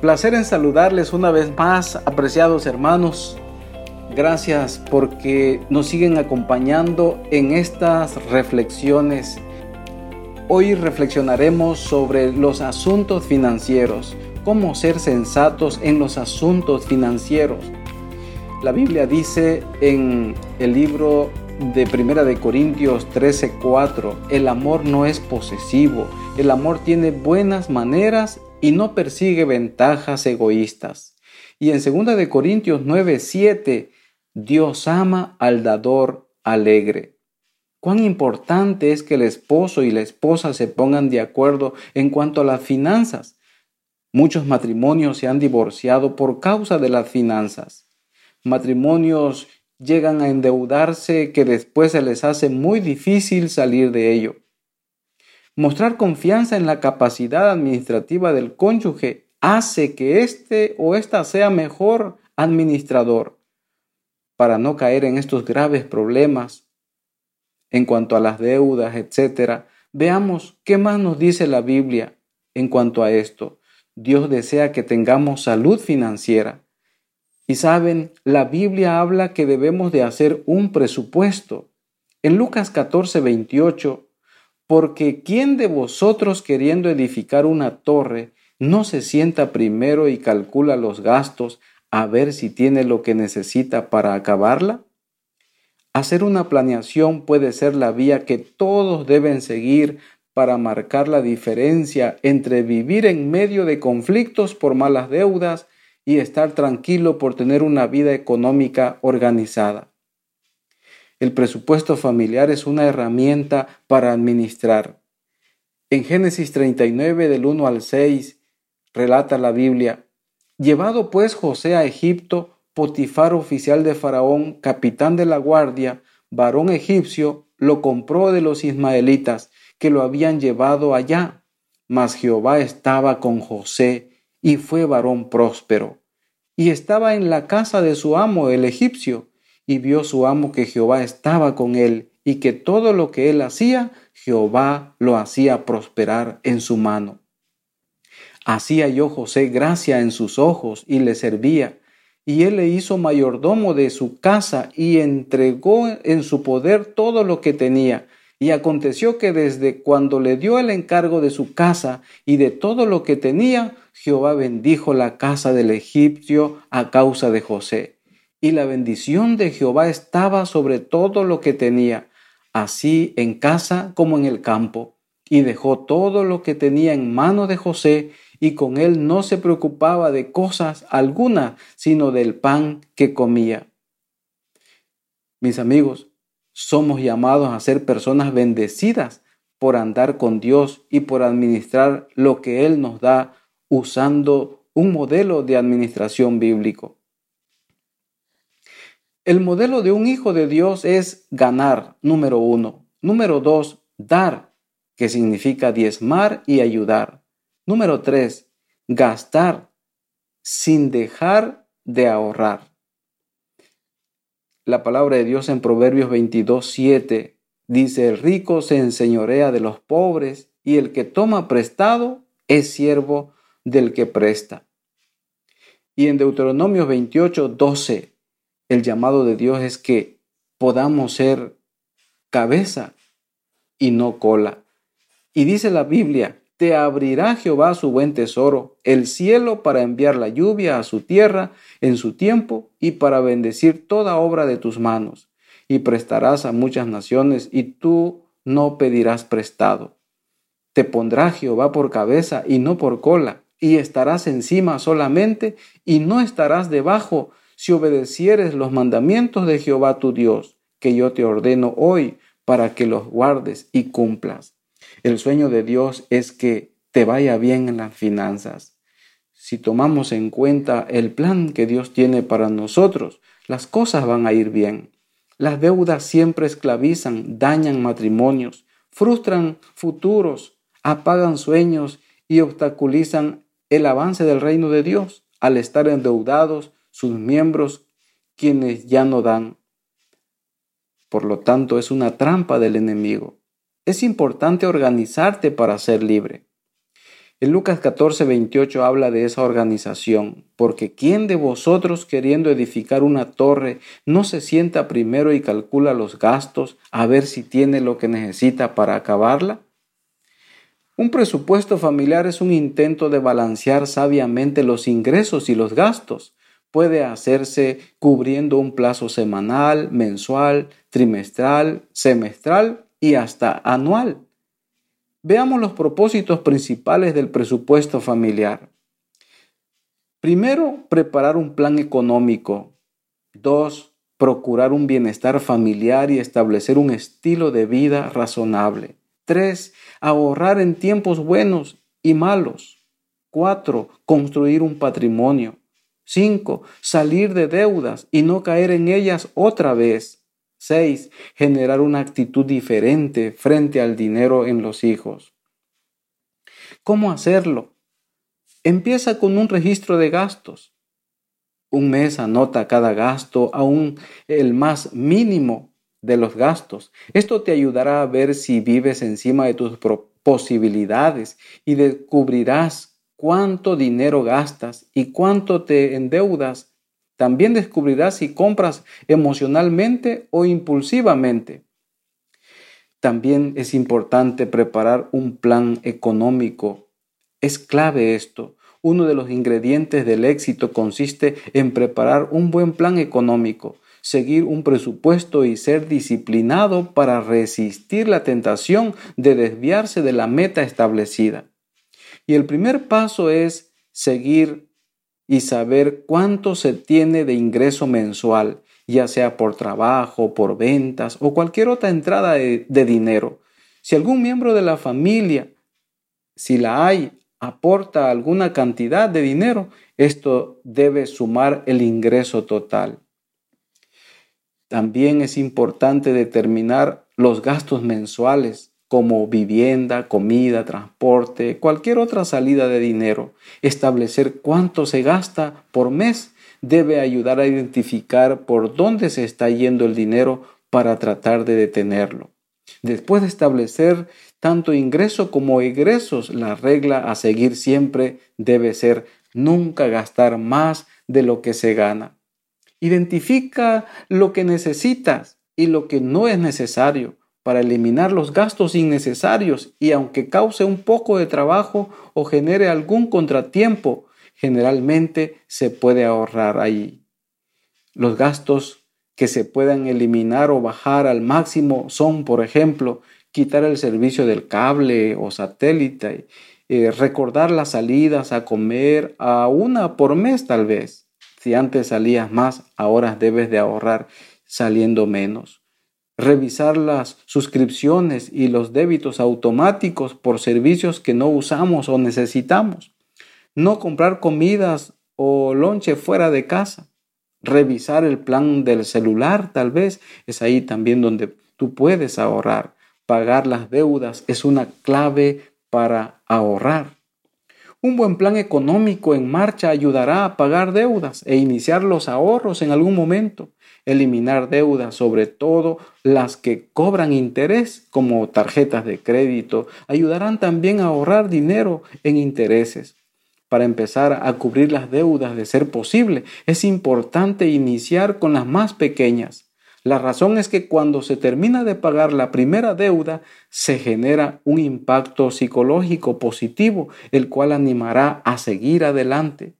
Placer en saludarles una vez más, apreciados hermanos. Gracias porque nos siguen acompañando en estas reflexiones. Hoy reflexionaremos sobre los asuntos financieros, cómo ser sensatos en los asuntos financieros. La Biblia dice en el libro de Primera de Corintios 13:4, el amor no es posesivo, el amor tiene buenas maneras y no persigue ventajas egoístas. Y en 2 de Corintios 9:7, Dios ama al dador alegre. Cuán importante es que el esposo y la esposa se pongan de acuerdo en cuanto a las finanzas. Muchos matrimonios se han divorciado por causa de las finanzas. Matrimonios llegan a endeudarse que después se les hace muy difícil salir de ello. Mostrar confianza en la capacidad administrativa del cónyuge hace que éste o ésta sea mejor administrador para no caer en estos graves problemas en cuanto a las deudas, etc. Veamos qué más nos dice la Biblia en cuanto a esto. Dios desea que tengamos salud financiera. Y saben, la Biblia habla que debemos de hacer un presupuesto. En Lucas 14, 28, porque ¿quién de vosotros queriendo edificar una torre no se sienta primero y calcula los gastos a ver si tiene lo que necesita para acabarla? Hacer una planeación puede ser la vía que todos deben seguir para marcar la diferencia entre vivir en medio de conflictos por malas deudas y estar tranquilo por tener una vida económica organizada. El presupuesto familiar es una herramienta para administrar. En Génesis 39 del 1 al 6 relata la Biblia, Llevado pues José a Egipto, Potifar, oficial de Faraón, capitán de la guardia, varón egipcio, lo compró de los ismaelitas que lo habían llevado allá. Mas Jehová estaba con José y fue varón próspero. Y estaba en la casa de su amo el egipcio, y vio su amo que Jehová estaba con él, y que todo lo que él hacía, Jehová lo hacía prosperar en su mano. Hacía yo José gracia en sus ojos y le servía, y él le hizo mayordomo de su casa y entregó en su poder todo lo que tenía. Y aconteció que desde cuando le dio el encargo de su casa y de todo lo que tenía, Jehová bendijo la casa del egipcio a causa de José. Y la bendición de Jehová estaba sobre todo lo que tenía, así en casa como en el campo. Y dejó todo lo que tenía en mano de José, y con él no se preocupaba de cosas alguna, sino del pan que comía. Mis amigos, somos llamados a ser personas bendecidas por andar con Dios y por administrar lo que Él nos da usando un modelo de administración bíblico. El modelo de un hijo de Dios es ganar, número uno. Número dos, dar, que significa diezmar y ayudar. Número tres, gastar sin dejar de ahorrar. La palabra de Dios en Proverbios 22, 7 dice, el rico se enseñorea de los pobres y el que toma prestado es siervo del que presta. Y en Deuteronomio 28, 12, el llamado de Dios es que podamos ser cabeza y no cola. Y dice la Biblia, te abrirá Jehová su buen tesoro, el cielo para enviar la lluvia a su tierra en su tiempo y para bendecir toda obra de tus manos. Y prestarás a muchas naciones y tú no pedirás prestado. Te pondrá Jehová por cabeza y no por cola, y estarás encima solamente y no estarás debajo si obedecieres los mandamientos de Jehová tu Dios, que yo te ordeno hoy para que los guardes y cumplas. El sueño de Dios es que te vaya bien en las finanzas. Si tomamos en cuenta el plan que Dios tiene para nosotros, las cosas van a ir bien. Las deudas siempre esclavizan, dañan matrimonios, frustran futuros, apagan sueños y obstaculizan el avance del reino de Dios al estar endeudados sus miembros quienes ya no dan. Por lo tanto, es una trampa del enemigo. Es importante organizarte para ser libre. En Lucas 14, 28 habla de esa organización, porque ¿quién de vosotros queriendo edificar una torre no se sienta primero y calcula los gastos a ver si tiene lo que necesita para acabarla? Un presupuesto familiar es un intento de balancear sabiamente los ingresos y los gastos. Puede hacerse cubriendo un plazo semanal, mensual, trimestral, semestral y hasta anual. Veamos los propósitos principales del presupuesto familiar. Primero, preparar un plan económico. Dos, procurar un bienestar familiar y establecer un estilo de vida razonable. Tres, ahorrar en tiempos buenos y malos. Cuatro, construir un patrimonio. Cinco, salir de deudas y no caer en ellas otra vez. 6. Generar una actitud diferente frente al dinero en los hijos. ¿Cómo hacerlo? Empieza con un registro de gastos. Un mes anota cada gasto, aún el más mínimo de los gastos. Esto te ayudará a ver si vives encima de tus posibilidades y descubrirás cuánto dinero gastas y cuánto te endeudas también descubrirás si compras emocionalmente o impulsivamente. También es importante preparar un plan económico. Es clave esto. Uno de los ingredientes del éxito consiste en preparar un buen plan económico, seguir un presupuesto y ser disciplinado para resistir la tentación de desviarse de la meta establecida. Y el primer paso es seguir y saber cuánto se tiene de ingreso mensual, ya sea por trabajo, por ventas o cualquier otra entrada de, dinero. Si algún miembro de la familia, si la hay, aporta alguna cantidad de dinero, esto debe sumar el ingreso total. También es importante determinar los gastos mensuales como vivienda, comida, transporte, cualquier otra salida de dinero. Establecer cuánto se gasta por mes debe ayudar a identificar por dónde se está yendo el dinero para tratar de detenerlo. Después de establecer tanto ingreso como egresos, la regla a seguir siempre debe ser nunca gastar más de lo que se gana. Identifica lo que necesitas y lo que no es necesario para eliminar los gastos innecesarios y aunque cause un poco de trabajo o genere algún contratiempo, generalmente se puede ahorrar ahí. Los gastos que se puedan eliminar o bajar al máximo son, por ejemplo, quitar el servicio del cable o satélite, eh, recordar las salidas a comer a una por mes tal vez. Si antes salías más, ahora debes de ahorrar saliendo menos revisar las suscripciones y los débitos automáticos por servicios que no usamos o necesitamos, no comprar comidas o lonche fuera de casa, revisar el plan del celular tal vez, es ahí también donde tú puedes ahorrar. Pagar las deudas es una clave para ahorrar. Un buen plan económico en marcha ayudará a pagar deudas e iniciar los ahorros en algún momento eliminar deudas, sobre todo las que cobran interés, como tarjetas de crédito, ayudarán también a ahorrar dinero en intereses. Para empezar a cubrir las deudas de ser posible, es importante iniciar con las más pequeñas. La razón es que cuando se termina de pagar la primera deuda, se genera un impacto psicológico positivo, el cual animará a seguir adelante.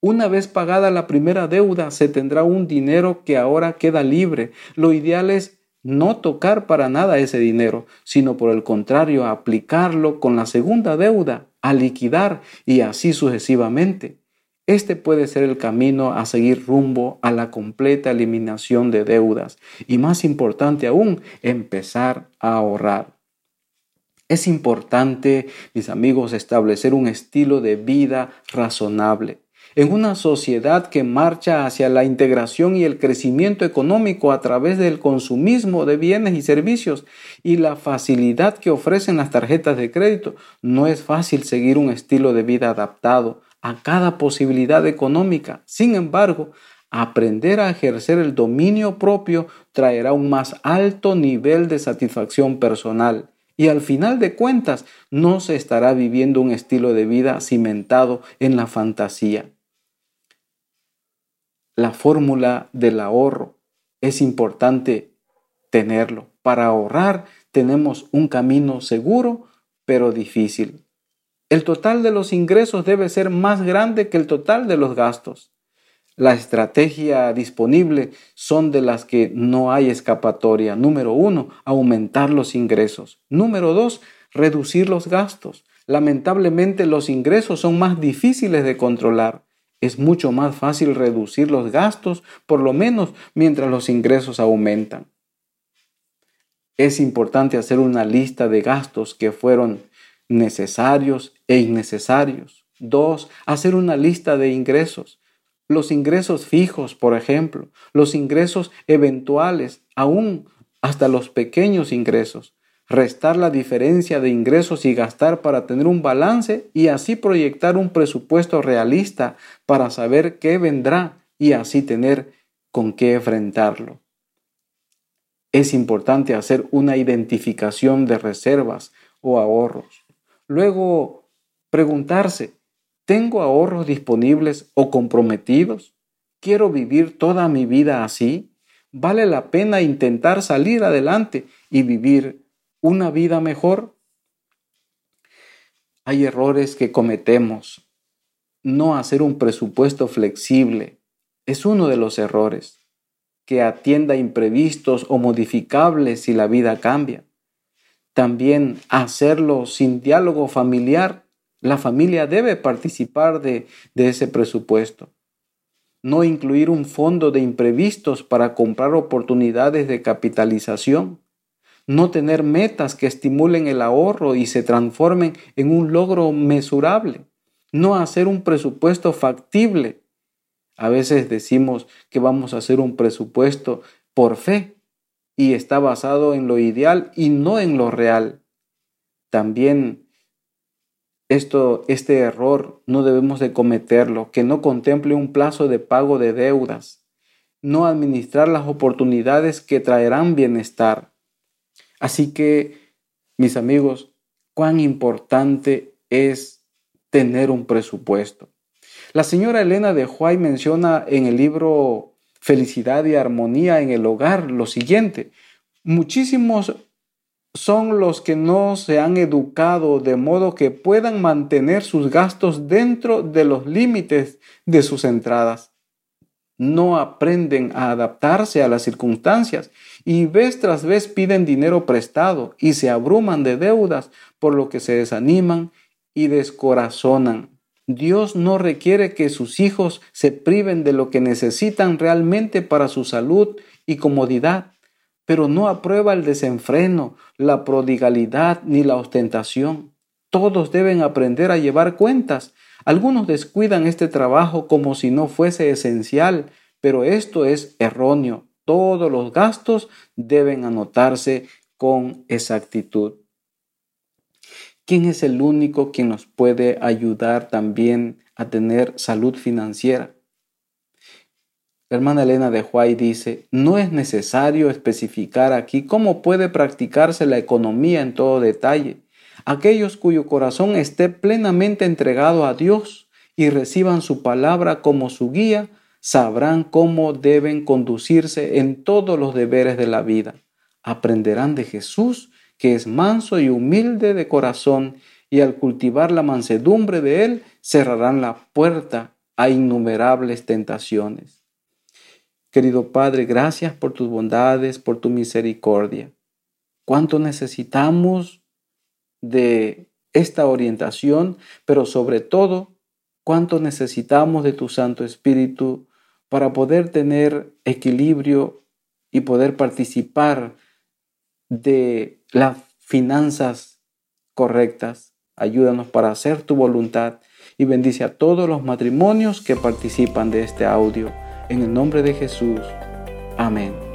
Una vez pagada la primera deuda, se tendrá un dinero que ahora queda libre. Lo ideal es no tocar para nada ese dinero, sino por el contrario, aplicarlo con la segunda deuda, a liquidar y así sucesivamente. Este puede ser el camino a seguir rumbo a la completa eliminación de deudas y más importante aún, empezar a ahorrar. Es importante, mis amigos, establecer un estilo de vida razonable en una sociedad que marcha hacia la integración y el crecimiento económico a través del consumismo de bienes y servicios y la facilidad que ofrecen las tarjetas de crédito, no es fácil seguir un estilo de vida adaptado a cada posibilidad económica. Sin embargo, aprender a ejercer el dominio propio traerá un más alto nivel de satisfacción personal y al final de cuentas no se estará viviendo un estilo de vida cimentado en la fantasía. La fórmula del ahorro es importante tenerlo. Para ahorrar tenemos un camino seguro pero difícil. El total de los ingresos debe ser más grande que el total de los gastos. La estrategia disponible son de las que no hay escapatoria. Número uno, aumentar los ingresos. Número dos, reducir los gastos. Lamentablemente los ingresos son más difíciles de controlar. Es mucho más fácil reducir los gastos, por lo menos mientras los ingresos aumentan. Es importante hacer una lista de gastos que fueron necesarios e innecesarios. Dos, hacer una lista de ingresos los ingresos fijos, por ejemplo, los ingresos eventuales, aún hasta los pequeños ingresos, restar la diferencia de ingresos y gastar para tener un balance y así proyectar un presupuesto realista para saber qué vendrá y así tener con qué enfrentarlo. Es importante hacer una identificación de reservas o ahorros. Luego, preguntarse, ¿Tengo ahorros disponibles o comprometidos? ¿Quiero vivir toda mi vida así? ¿Vale la pena intentar salir adelante y vivir una vida mejor? Hay errores que cometemos. No hacer un presupuesto flexible es uno de los errores. Que atienda imprevistos o modificables si la vida cambia. También hacerlo sin diálogo familiar la familia debe participar de, ese presupuesto. No incluir un fondo de imprevistos para comprar oportunidades de capitalización. No tener metas que estimulen el ahorro y se transformen en un logro mesurable. No hacer un presupuesto factible. A veces decimos que vamos a hacer un presupuesto por fe y está basado en lo ideal y no en lo real. También esto, este error no debemos de cometerlo, que no contemple un plazo de pago de deudas, no administrar las oportunidades que traerán bienestar. Así que, mis amigos, cuán importante es tener un presupuesto. La señora Elena de Huay menciona en el libro Felicidad y Armonía en el Hogar lo siguiente, muchísimos son los que no se han educado de modo que puedan mantener sus gastos dentro de los límites de sus entradas. No aprenden a adaptarse a las circunstancias y vez tras vez piden dinero prestado y se abruman de deudas, por lo que se desaniman y descorazonan. Dios no requiere que sus hijos se priven de lo que necesitan realmente para su salud y comodidad pero no aprueba el desenfreno, la prodigalidad ni la ostentación. Todos deben aprender a llevar cuentas. Algunos descuidan este trabajo como si no fuese esencial, pero esto es erróneo. Todos los gastos deben anotarse con exactitud. ¿Quién es el único que nos puede ayudar también a tener salud financiera? Hermana Elena de Huay dice, no es necesario especificar aquí cómo puede practicarse la economía en todo detalle. Aquellos cuyo corazón esté plenamente entregado a Dios y reciban su palabra como su guía, sabrán cómo deben conducirse en todos los deberes de la vida. Aprenderán de Jesús, que es manso y humilde de corazón, y al cultivar la mansedumbre de Él, cerrarán la puerta a innumerables tentaciones. Querido Padre, gracias por tus bondades, por tu misericordia. Cuánto necesitamos de esta orientación, pero sobre todo, cuánto necesitamos de tu Santo Espíritu para poder tener equilibrio y poder participar de las finanzas correctas. Ayúdanos para hacer tu voluntad y bendice a todos los matrimonios que participan de este audio. En el nombre de Jesús. Amén.